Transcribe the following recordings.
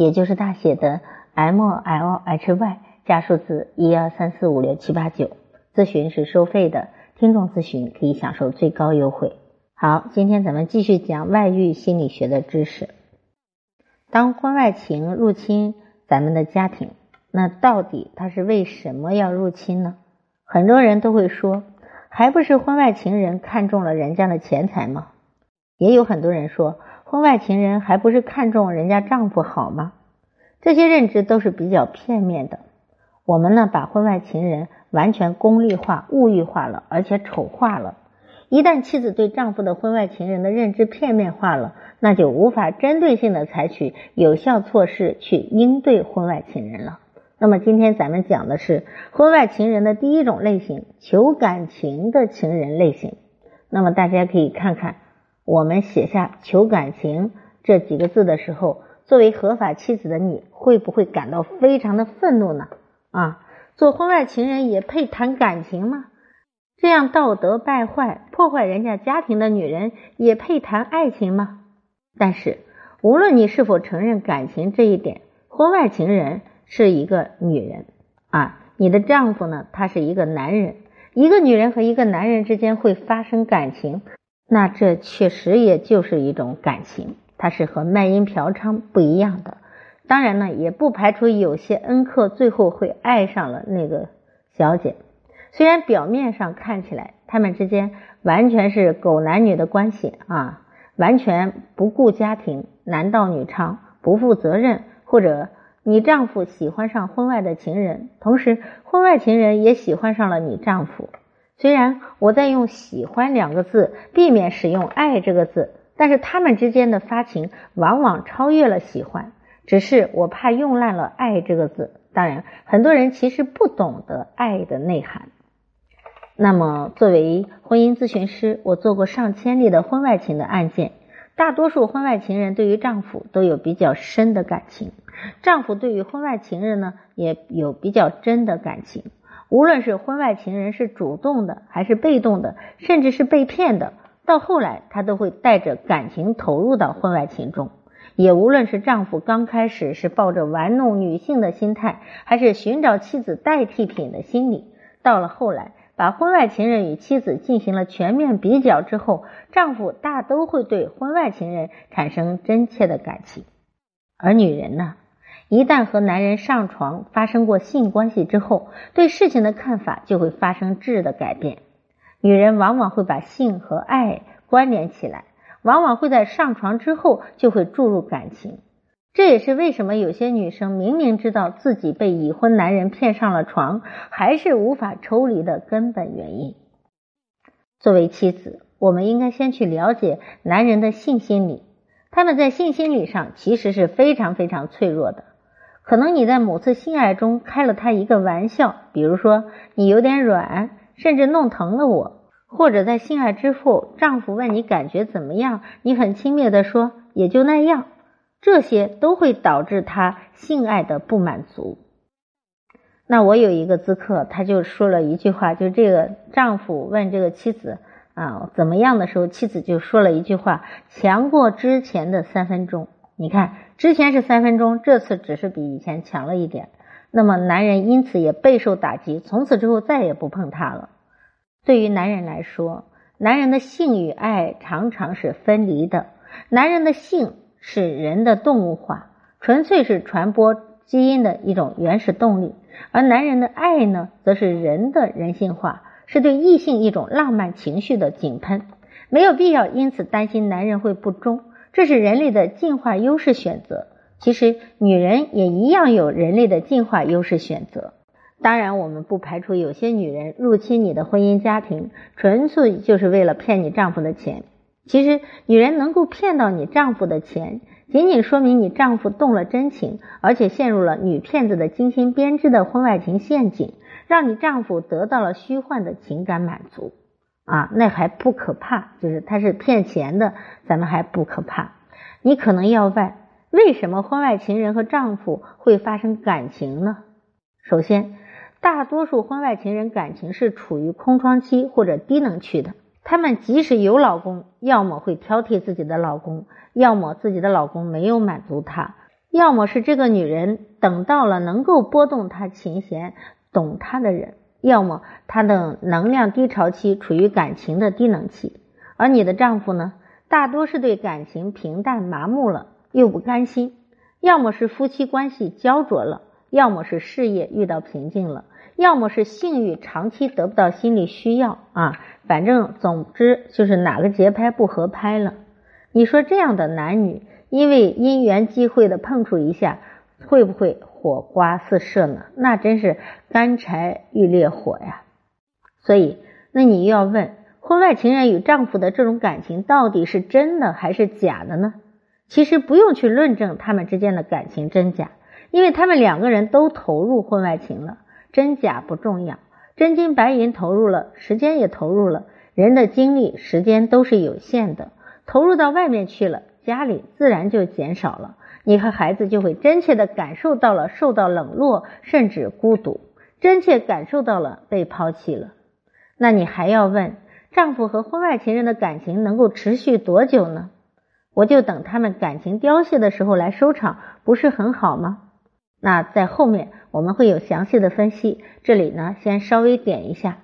也就是大写的 M L H Y 加数字一二三四五六七八九，咨询是收费的，听众咨询可以享受最高优惠。好，今天咱们继续讲外遇心理学的知识。当婚外情入侵咱们的家庭，那到底他是为什么要入侵呢？很多人都会说，还不是婚外情人看中了人家的钱财吗？也有很多人说。婚外情人还不是看中人家丈夫好吗？这些认知都是比较片面的。我们呢，把婚外情人完全功利化、物欲化了，而且丑化了。一旦妻子对丈夫的婚外情人的认知片面化了，那就无法针对性的采取有效措施去应对婚外情人了。那么今天咱们讲的是婚外情人的第一种类型——求感情的情人类型。那么大家可以看看。我们写下“求感情”这几个字的时候，作为合法妻子的你会不会感到非常的愤怒呢？啊，做婚外情人也配谈感情吗？这样道德败坏、破坏人家家庭的女人也配谈爱情吗？但是，无论你是否承认感情这一点，婚外情人是一个女人啊，你的丈夫呢，他是一个男人。一个女人和一个男人之间会发生感情。那这确实也就是一种感情，它是和卖淫嫖娼不一样的。当然呢，也不排除有些恩客最后会爱上了那个小姐。虽然表面上看起来他们之间完全是狗男女的关系啊，完全不顾家庭，男盗女娼，不负责任。或者你丈夫喜欢上婚外的情人，同时婚外情人也喜欢上了你丈夫。虽然我在用“喜欢”两个字，避免使用“爱”这个字，但是他们之间的发情往往超越了喜欢。只是我怕用烂了“爱”这个字。当然，很多人其实不懂得爱的内涵。那么，作为婚姻咨询师，我做过上千例的婚外情的案件，大多数婚外情人对于丈夫都有比较深的感情，丈夫对于婚外情人呢也有比较真的感情。无论是婚外情人是主动的还是被动的，甚至是被骗的，到后来他都会带着感情投入到婚外情中。也无论是丈夫刚开始是抱着玩弄女性的心态，还是寻找妻子代替品的心理，到了后来把婚外情人与妻子进行了全面比较之后，丈夫大都会对婚外情人产生真切的感情，而女人呢？一旦和男人上床发生过性关系之后，对事情的看法就会发生质的改变。女人往往会把性和爱关联起来，往往会在上床之后就会注入感情。这也是为什么有些女生明明知道自己被已婚男人骗上了床，还是无法抽离的根本原因。作为妻子，我们应该先去了解男人的性心理，他们在性心理上其实是非常非常脆弱的。可能你在某次性爱中开了他一个玩笑，比如说你有点软，甚至弄疼了我；或者在性爱之后，丈夫问你感觉怎么样，你很轻蔑的说也就那样，这些都会导致他性爱的不满足。那我有一个咨客，他就说了一句话，就这个丈夫问这个妻子啊怎么样的时候，妻子就说了一句话：强过之前的三分钟。你看，之前是三分钟，这次只是比以前强了一点。那么男人因此也备受打击，从此之后再也不碰她了。对于男人来说，男人的性与爱常常是分离的。男人的性是人的动物化，纯粹是传播基因的一种原始动力；而男人的爱呢，则是人的人性化，是对异性一种浪漫情绪的井喷。没有必要因此担心男人会不忠。这是人类的进化优势选择。其实，女人也一样有人类的进化优势选择。当然，我们不排除有些女人入侵你的婚姻家庭，纯粹就是为了骗你丈夫的钱。其实，女人能够骗到你丈夫的钱，仅仅说明你丈夫动了真情，而且陷入了女骗子的精心编织的婚外情陷阱，让你丈夫得到了虚幻的情感满足啊，那还不可怕。就是他是骗钱的，咱们还不可怕。你可能要问，为什么婚外情人和丈夫会发生感情呢？首先，大多数婚外情人感情是处于空窗期或者低能区的。他们即使有老公，要么会挑剔自己的老公，要么自己的老公没有满足她，要么是这个女人等到了能够拨动她琴弦、懂她的人，要么她的能量低潮期处于感情的低能期。而你的丈夫呢，大多是对感情平淡麻木了，又不甘心，要么是夫妻关系焦灼了，要么是事业遇到瓶颈了。要么是性欲长期得不到心理需要啊，反正总之就是哪个节拍不合拍了。你说这样的男女，因为因缘际会的碰触一下，会不会火花四射呢？那真是干柴遇烈火呀。所以，那你又要问，婚外情人与丈夫的这种感情到底是真的还是假的呢？其实不用去论证他们之间的感情真假，因为他们两个人都投入婚外情了。真假不重要，真金白银投入了，时间也投入了，人的精力、时间都是有限的，投入到外面去了，家里自然就减少了，你和孩子就会真切的感受到了受到冷落，甚至孤独，真切感受到了被抛弃了。那你还要问，丈夫和婚外情人的感情能够持续多久呢？我就等他们感情凋谢的时候来收场，不是很好吗？那在后面我们会有详细的分析，这里呢先稍微点一下，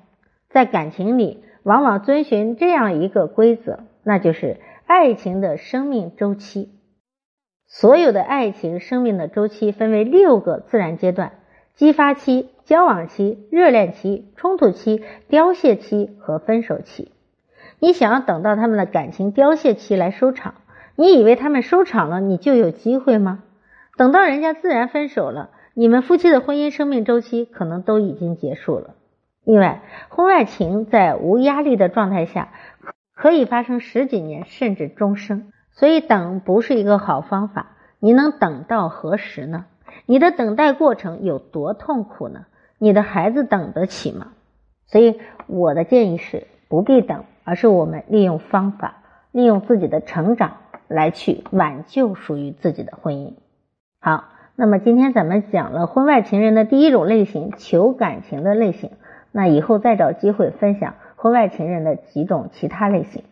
在感情里往往遵循这样一个规则，那就是爱情的生命周期。所有的爱情生命的周期分为六个自然阶段：激发期、交往期、热恋期、冲突期、凋谢期和分手期。你想要等到他们的感情凋谢期来收场，你以为他们收场了你就有机会吗？等到人家自然分手了，你们夫妻的婚姻生命周期可能都已经结束了。另外，婚外情在无压力的状态下，可以发生十几年甚至终生。所以等不是一个好方法。你能等到何时呢？你的等待过程有多痛苦呢？你的孩子等得起吗？所以我的建议是不必等，而是我们利用方法，利用自己的成长来去挽救属于自己的婚姻。好，那么今天咱们讲了婚外情人的第一种类型，求感情的类型。那以后再找机会分享婚外情人的几种其他类型。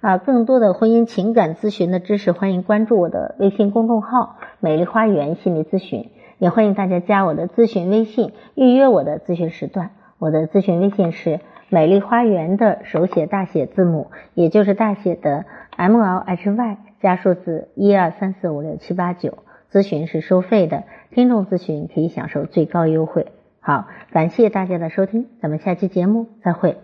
啊，更多的婚姻情感咨询的知识，欢迎关注我的微信公众号“美丽花园心理咨询”，也欢迎大家加我的咨询微信，预约我的咨询时段。我的咨询微信是“美丽花园”的手写大写字母，也就是大写的 M L H Y 加数字一二三四五六七八九。咨询是收费的，听众咨询可以享受最高优惠。好，感谢大家的收听，咱们下期节目再会。